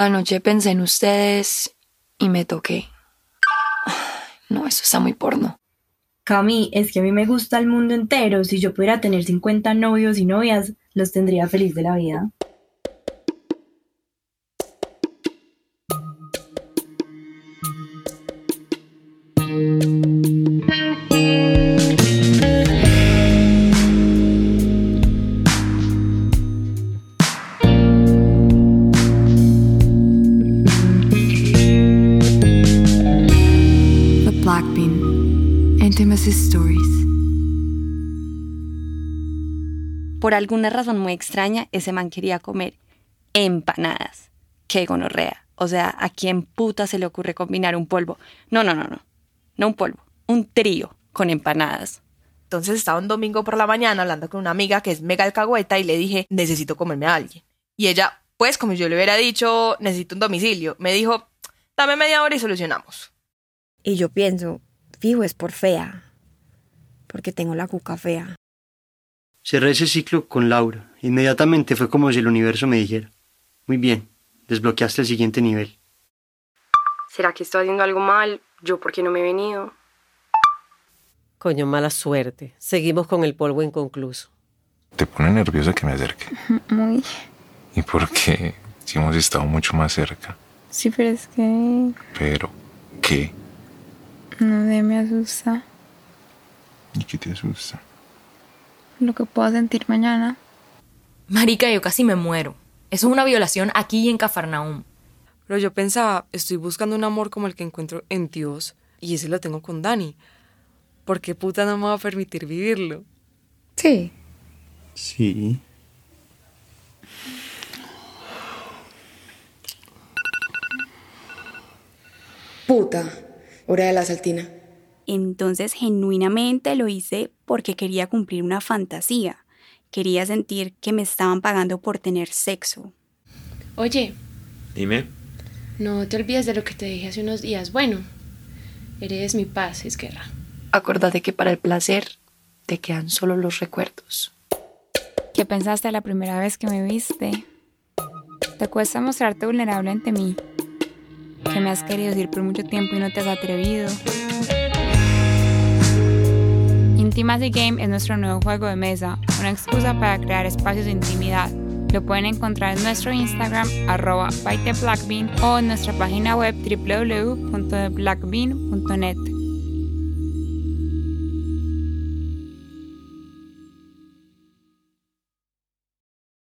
Anoche pensé en ustedes y me toqué. No, eso está muy porno. Cami, es que a mí me gusta el mundo entero. Si yo pudiera tener 50 novios y novias, los tendría feliz de la vida. Bean. Intimacy Stories. Por alguna razón muy extraña, ese man quería comer empanadas. ¡Qué gonorrea! O sea, ¿a quién puta se le ocurre combinar un polvo? No, no, no, no. No un polvo, un trío con empanadas. Entonces estaba un domingo por la mañana hablando con una amiga que es mega alcahueta y le dije, necesito comerme a alguien. Y ella, pues como yo le hubiera dicho, necesito un domicilio, me dijo, dame media hora y solucionamos. Y yo pienso, fijo, es por fea. Porque tengo la cuca fea. Cerré ese ciclo con Laura. Inmediatamente fue como si el universo me dijera, muy bien, desbloqueaste el siguiente nivel. ¿Será que estoy haciendo algo mal? ¿Yo por qué no me he venido? Coño, mala suerte. Seguimos con el polvo inconcluso. ¿Te pone nerviosa que me acerque? Muy. ¿Y por qué? Si hemos estado mucho más cerca. Sí, pero es que Pero, ¿qué? No sé, me asusta ¿Y qué te asusta? lo que puedo sentir mañana. Marica, yo casi me muero. Eso es una violación aquí en Cafarnaum. Pero yo pensaba, estoy buscando un amor como el que encuentro en Dios y ese lo tengo con Dani. ¿Por qué puta no me va a permitir vivirlo? Sí. Sí. Puta, hora de la saltina. Entonces, genuinamente lo hice porque quería cumplir una fantasía. Quería sentir que me estaban pagando por tener sexo. Oye, Dime. no te olvides de lo que te dije hace unos días. Bueno, eres mi paz, es guerra. Acuérdate que para el placer te quedan solo los recuerdos. ¿Qué pensaste la primera vez que me viste? Te cuesta mostrarte vulnerable ante mí. Me has querido decir por mucho tiempo y no te has atrevido. Intimacy Game es nuestro nuevo juego de mesa, una excusa para crear espacios de intimidad. Lo pueden encontrar en nuestro Instagram, arroba byteblackbean, o en nuestra página web www.theblackbean.net.